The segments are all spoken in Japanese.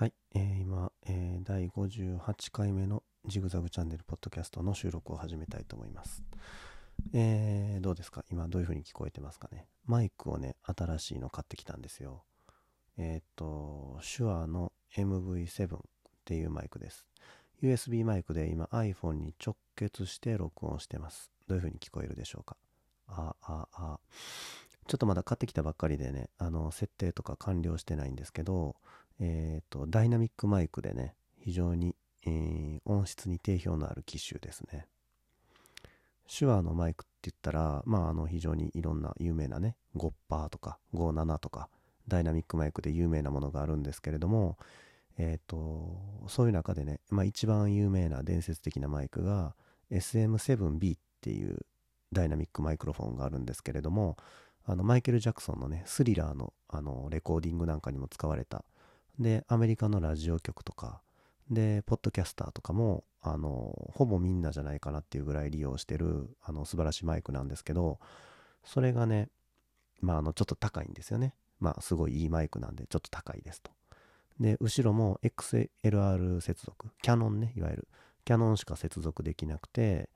はい、えー今、えー第58回目のジグザグチャンネルポッドキャストの収録を始めたいと思います。えーどうですか？今どういう風に聞こえてますかね？マイクをね、新しいの買ってきたんですよ。えーっと、手話の MV7 っていうマイクです。USB マイクで今 iPhone に直結して録音してます。どういう風に聞こえるでしょうか？あ、あ、あ。ちょっとまだ買ってきたばっかりでね、あの、設定とか完了してないんですけど、えっ、と、ダイナミックマイクでね、非常に、えー音質に定評のある機種ですね。手話のマイクって言ったら、まあ、あの、非常にいろんな有名なね、5%とか57とか、ダイナミックマイクで有名なものがあるんですけれども、えっ、と、そういう中でね、まあ、一番有名な伝説的なマイクが SM7B っていうダイナミックマイクロフォンがあるんですけれども、あのマイケル・ジャクソンのね、スリラーのあのレコーディングなんかにも使われた。で、アメリカのラジオ局とか、で、ポッドキャスターとかも、あの、ほぼみんなじゃないかなっていうぐらい利用してる、あの、素晴らしいマイクなんですけど、それがね、まあ、あの、ちょっと高いんですよね。まあ、すごいいいマイクなんで、ちょっと高いですと。で、後ろも XLR 接続、キャノンね、いわゆる、キャノンしか接続できなくて、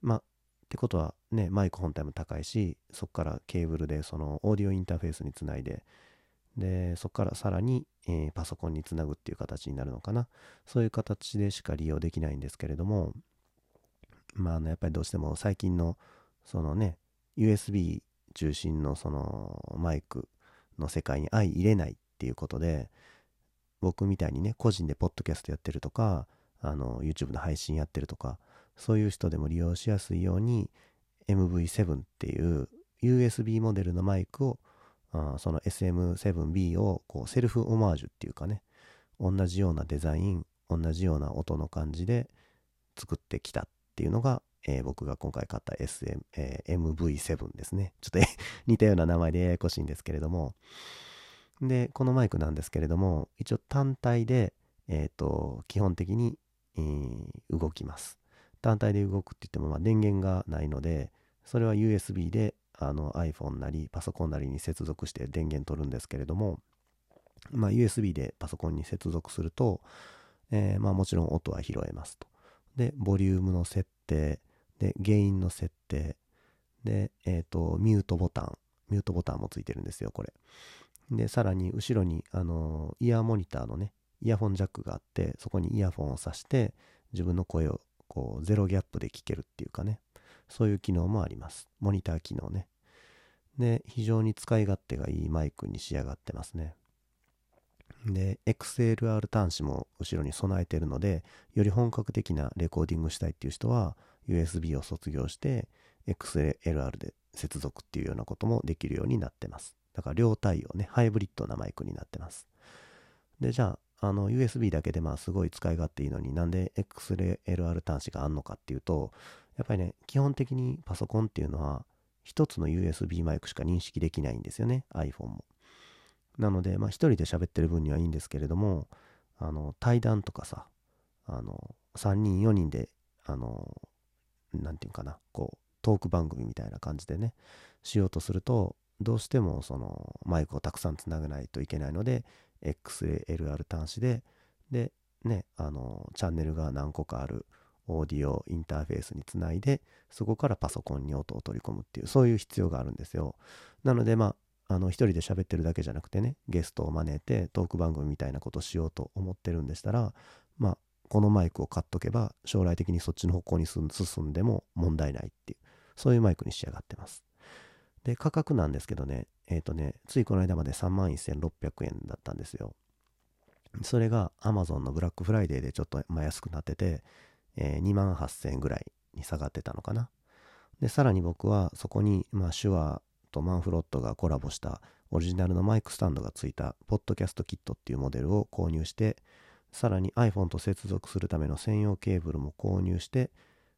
まあ、ってことはね、マイク本体も高いし、そこからケーブルでそのオーディオインターフェースにつないで、で、そこからさらに、えーパソコンにつなぐっていう形になるのかな。そういう形でしか利用できないんですけれども、まあ、あのやっぱりどうしても最近の、そのね、USB 中心のそのマイクの世界に相入れないっていうことで、僕みたいにね、個人でポッドキャストやってるとか、あの、YouTube の配信やってるとか、そういう人でも利用しやすいように MV7 っていう USB モデルのマイクをあその SM7B をこうセルフオマージュっていうかね同じようなデザイン同じような音の感じで作ってきたっていうのが、えー僕が今回買った SM、えー MV7 ですね。ちょっと 似たような名前でややこしいんですけれども。でこのマイクなんですけれども一応単体で、えー、と基本的に、えー動きます。単体で動くって言っても、まあ、電源がないので、それは USB であの iPhone なりパソコンなりに接続して電源取るんですけれども、まあ、USB でパソコンに接続すると、えーまあ、もちろん音は拾えますと。で、ボリュームの設定、で、ゲインの設定、で、えっ、と、ミュートボタン、ミュートボタンもついてるんですよ、これ。で、さらに後ろに、あのイヤーモニターのね、イヤホンジャックがあって、そこにイヤフォンを挿して、自分の声をこうゼロギャップで聞けるっていうかねそういう機能もあります。モニター機能ね。で非常に使い勝手がいいマイクに仕上がってますね。で XLR 端子も後ろに備えてるのでより本格的なレコーディングしたいっていう人は USB を卒業して XLR で接続っていうようなこともできるようになってます。だから両対応ねハイブリッドなマイクになってます。でじゃああの USB だけでまあすごい使い勝手いいのになんで XLR 端子があんのかっていうとやっぱりね基本的にパソコンっていうのは一つの USB マイクしか認識できないんですよね iPhone も。なのでまあ一人で喋ってる分にはいいんですけれどもあの対談とかさあの3人4人であのなんていうかなこうトーク番組みたいな感じでねしようとするとどうしてもそのマイクをたくさんつなげないといけないので XLR 端子で、で、ね、あの、チャンネルが何個かあるオーディオインターフェースにつないで、そこからパソコンに音を取り込むっていう、そういう必要があるんですよ。なので、まあ、あの、一人で喋ってるだけじゃなくてね、ゲストを招いてトーク番組みたいなことしようと思ってるんでしたら、まあ、このマイクを買っとけば、将来的にそっちの方向に進んでも問題ないっていう、そういうマイクに仕上がってます。で、価格なんですけどね、えっ、とね、ついこの間まで31,600円だったんですよ。それが Amazon のブラックフライデーでちょっと安くなってて、えー、28,000円ぐらいに下がってたのかな。で、さらに僕はそこに、まあ、手話とマンフロットがコラボしたオリジナルのマイクスタンドがついたポッドキャストキットっていうモデルを購入して、さらに iPhone と接続するための専用ケーブルも購入して、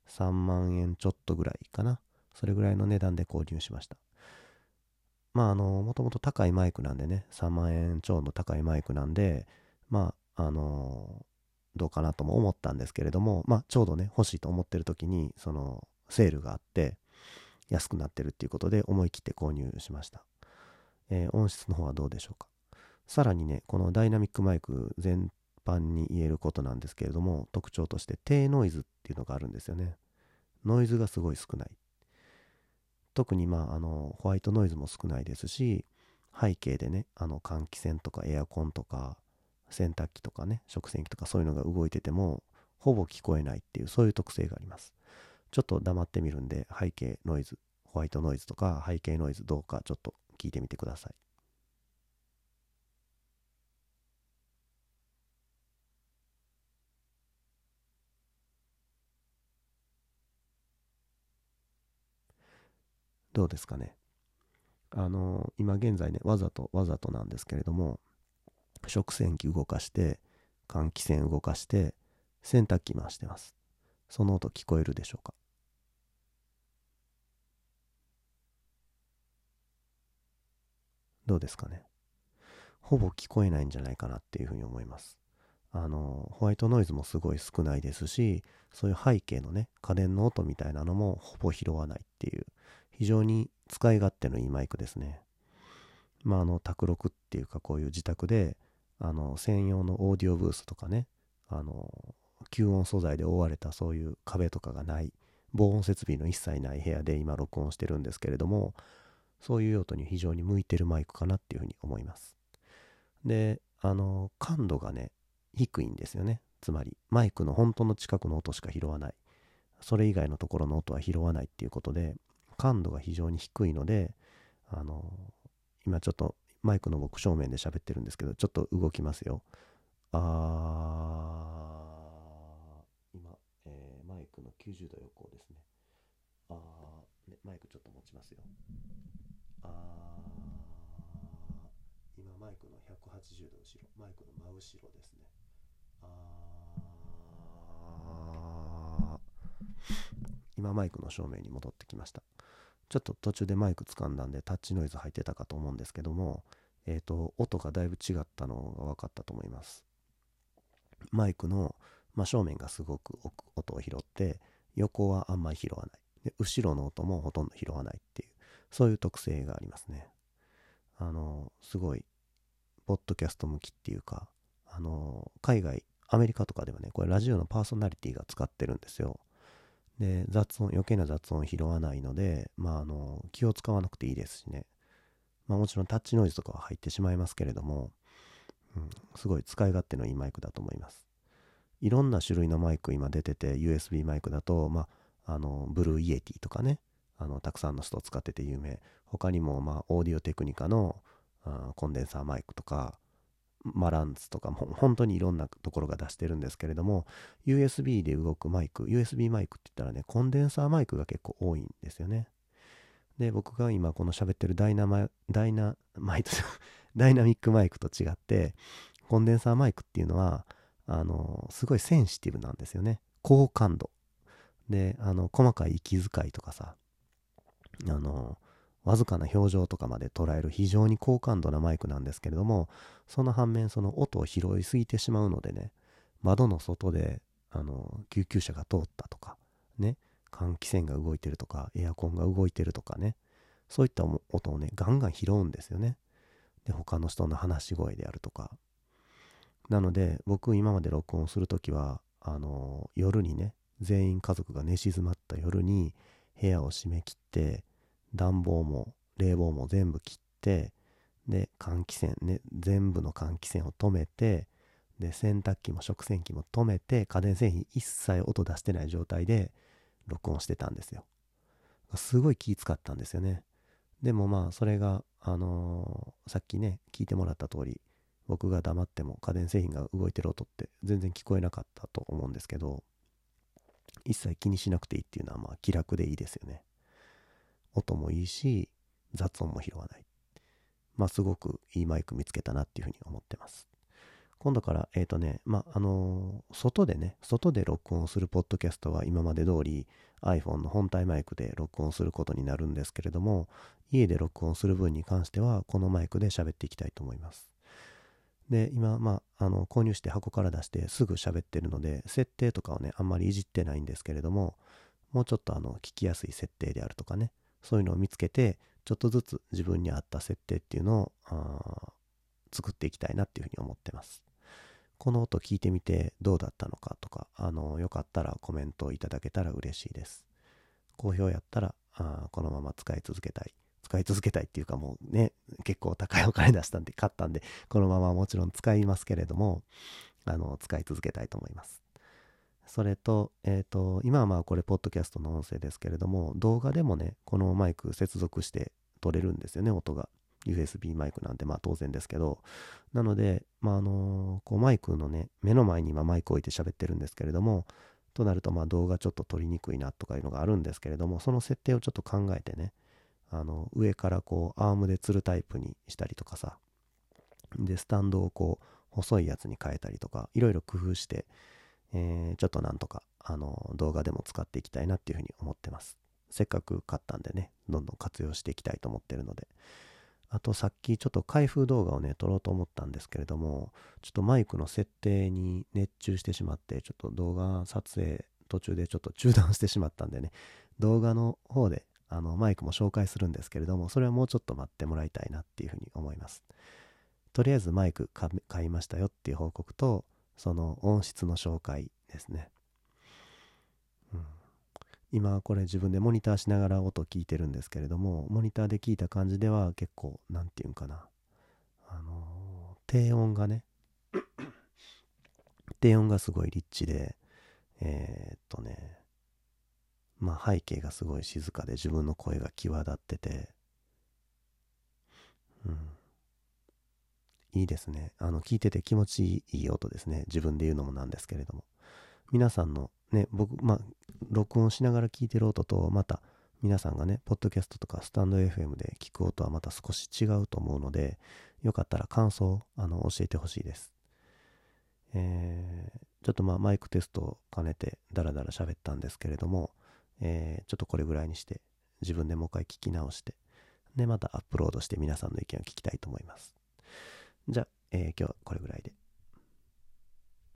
3万円ちょっとぐらいかな。それぐらいの値段で購入しました。まあ、あの、もともと高いマイクなんでね、3万円超の高いマイクなんで、まあ、あの、どうかなとも思ったんですけれども、まあ、ちょうどね、欲しいと思ってる時に、その、セールがあって、安くなってるっていうことで、思い切って購入しました。えー音質の方はどうでしょうか。さらにね、このダイナミックマイク全般に言えることなんですけれども特徴として低ノイズっていうのがあるんですよねノイズがすごい少ない特にまああのホワイトノイズも少ないですし背景でねあの換気扇とかエアコンとか洗濯機とかね食洗機とかそういうのが動いててもほぼ聞こえないっていうそういう特性があります。ちょっと黙ってみるんで背景ノイズホワイトノイズとか背景ノイズどうかちょっと聞いてみてください。どうですかね。あの今現在ねわざとわざとなんですけれども食洗機動かして換気扇動かして洗濯機回してます。その音聞こえるでしょうか？どうですかね？ほぼ聞こえないんじゃないかなっていうふうに思います。あのホワイトノイズもすごい少ないですしそういう背景のね家電の音みたいなのもほぼ拾わないっていう非常に使い勝手のいいマイクですね。まあ、あの、卓録っていうか、こういう自宅で、あの、専用のオーディオブースとかね、あの、吸音素材で覆われたそういう壁とかがない、防音設備の一切ない部屋で今録音してるんですけれども、そういう用途に非常に向いてるマイクかなっていうふうに思います。で、あの、感度がね、低いんですよね。つまり、マイクの本当の近くの音しか拾わない。それ以外のところの音は拾わないっていうことで、感度が非常に低いので、あの、今ちょっとマイクの僕正面で喋ってるんですけど、ちょっと動きますよ。あー、今、えー、マイクの90度横ですね。あー、ね、マイクちょっと持ちますよ。あー、今マイクの180度後ろ、マイクの真後ろですね。あー、今マイクの正面に戻ってきました。ちょっと途中でマイク掴んだんでタッチノイズ入ってたかと思うんですけども、えっ、ー、と、音がだいぶ違ったのが分かったと思います。マイクの真正面がすごく音を拾って、横はあんまり拾わない。で、後ろの音もほとんど拾わないっていう、そういう特性がありますね。あの、すごい、ポッドキャスト向きっていうか、あの、海外、アメリカとかではね、これラジオのパーソナリティが使ってるんですよ。で、雑音、余計な雑音を拾わないので、まあ、あの、気を使わなくていいですしね。まあ、もちろんタッチノイズとかは入ってしまいますけれども、うん、すごい使い勝手のいいマイクだと思います。いろんな種類のマイク今出てて、USB マイクだと、まあ、あの、 Blue Yeti とかね、あの、たくさんの人使ってて有名。他にも、まあ、オーディオテクニカのあコンデンサーマイクとか、 Marantz とかも本当にいろんなところが出してるんですけれども USB で動くマイク USB マイクって言ったらねコンデンサーマイクが結構多いんですよね。で僕が今この喋ってるダイナマダイナマイト ダイナミックマイクと違ってコンデンサーマイクっていうのはあのすごいセンシティブなんですよね。高感度。であの細かい息遣いとかさあのわずかな表情とかまで捉える非常に高感度なマイクなんですけれどもその反面その音を拾いすぎてしまうのでね窓の外であの救急車が通ったとかね換気扇が動いてるとかエアコンが動いてるとかねそういった音をねガンガン拾うんですよね。で他の人の話し声であるとか。なので僕今まで録音する時はあの夜にね全員家族が寝静まった夜に部屋を閉め切って暖房も冷房も全部切ってで換気扇ね全部の換気扇を止めてで洗濯機も食洗機も止めて家電製品一切音出してない状態で録音してたんですよ。すごい気使ったんですよね。でもまあそれがあのー、さっきね聞いてもらった通り僕が黙っても家電製品が動いてる音って全然聞こえなかったと思うんですけど一切気にしなくていいっていうのはまあ気楽でいいですよね。音もいいし雑音も拾わない。まあすごくいいマイク見つけたなっていうふうに思ってます。今度からえっ、ー、とねまああのー、外でね外で録音するポッドキャストは今まで通り iPhone の本体マイクで録音することになるんですけれども家で録音する分に関してはこのマイクで喋っていきたいと思います。で今まああの購入して箱から出してすぐ喋ってるので設定とかをねあんまりいじってないんですけれどももうちょっとあの聞きやすい設定であるとかねそういうのを見つけて、ちょっとずつ自分に合った設定っていうのを作っていきたいなっていうふうに思ってます。この音聞いてみてどうだったのかとか、あの、よかったらコメントいただけたら嬉しいです。好評やったら、あこのまま使い続けたい。使い続けたいっていうかもうね、結構高いお金出したんで、買ったんで、このままもちろん使いますけれども、あの、使い続けたいと思います。それと、えっ、ー、と、今はまあこれ、ポッドキャストの音声ですけれども、動画でもね、このマイク接続して撮れるんですよね、音が。USB マイクなんてまあ当然ですけど、なので、まああのこうマイクのね、目の前に今マイク置いて喋ってるんですけれども、となるとまあ動画ちょっと撮りにくいなとかいうのがあるんですけれども、その設定をちょっと考えてね、あの上からこうアームで吊るタイプにしたりとかさ、で、スタンドをこう細いやつに変えたりとか、いろいろ工夫して、えー、ちょっとなんとかあの動画でも使っていきたいなっていうふうに思ってます。せっかく買ったんでね、どんどん活用していきたいと思ってるので、あとさっきちょっと開封動画をね、撮ろうと思ったんですけれども、ちょっとマイクの設定に熱中してしまって、ちょっと動画撮影途中でちょっと中断してしまったんでね、動画の方であのマイクも紹介するんですけれども、それはもうちょっと待ってもらいたいなっていうふうに思います。とりあえずマイク買いましたよっていう報告と、その音質の紹介ですね。うん。今これ自分でモニターしながら音聞いてるんですけれどもモニターで聞いた感じでは結構何て言うんかな。あの低音がね 低音がすごいリッチでえー、っとねまあ背景がすごい静かで自分の声が際立っててうん。いいですねあの聞いてて気持ちいい音ですね自分で言うのもなんですけれども皆さんのね僕まあ録音しながら聞いてる音とまた皆さんがね、ポッドキャストとかスタンド FM で聞く音はまた少し違うと思うので、よかったら感想をあの教えてほしいです。えー、ちょっとまあマイクテストを兼ねてダラダラ喋ったんですけれども、えー、ちょっとこれぐらいにして自分でもう一回聞き直して、で、またアップロードして皆さんの意見を聞きたいと思います。じゃあ、えー、今日はこれぐらいで。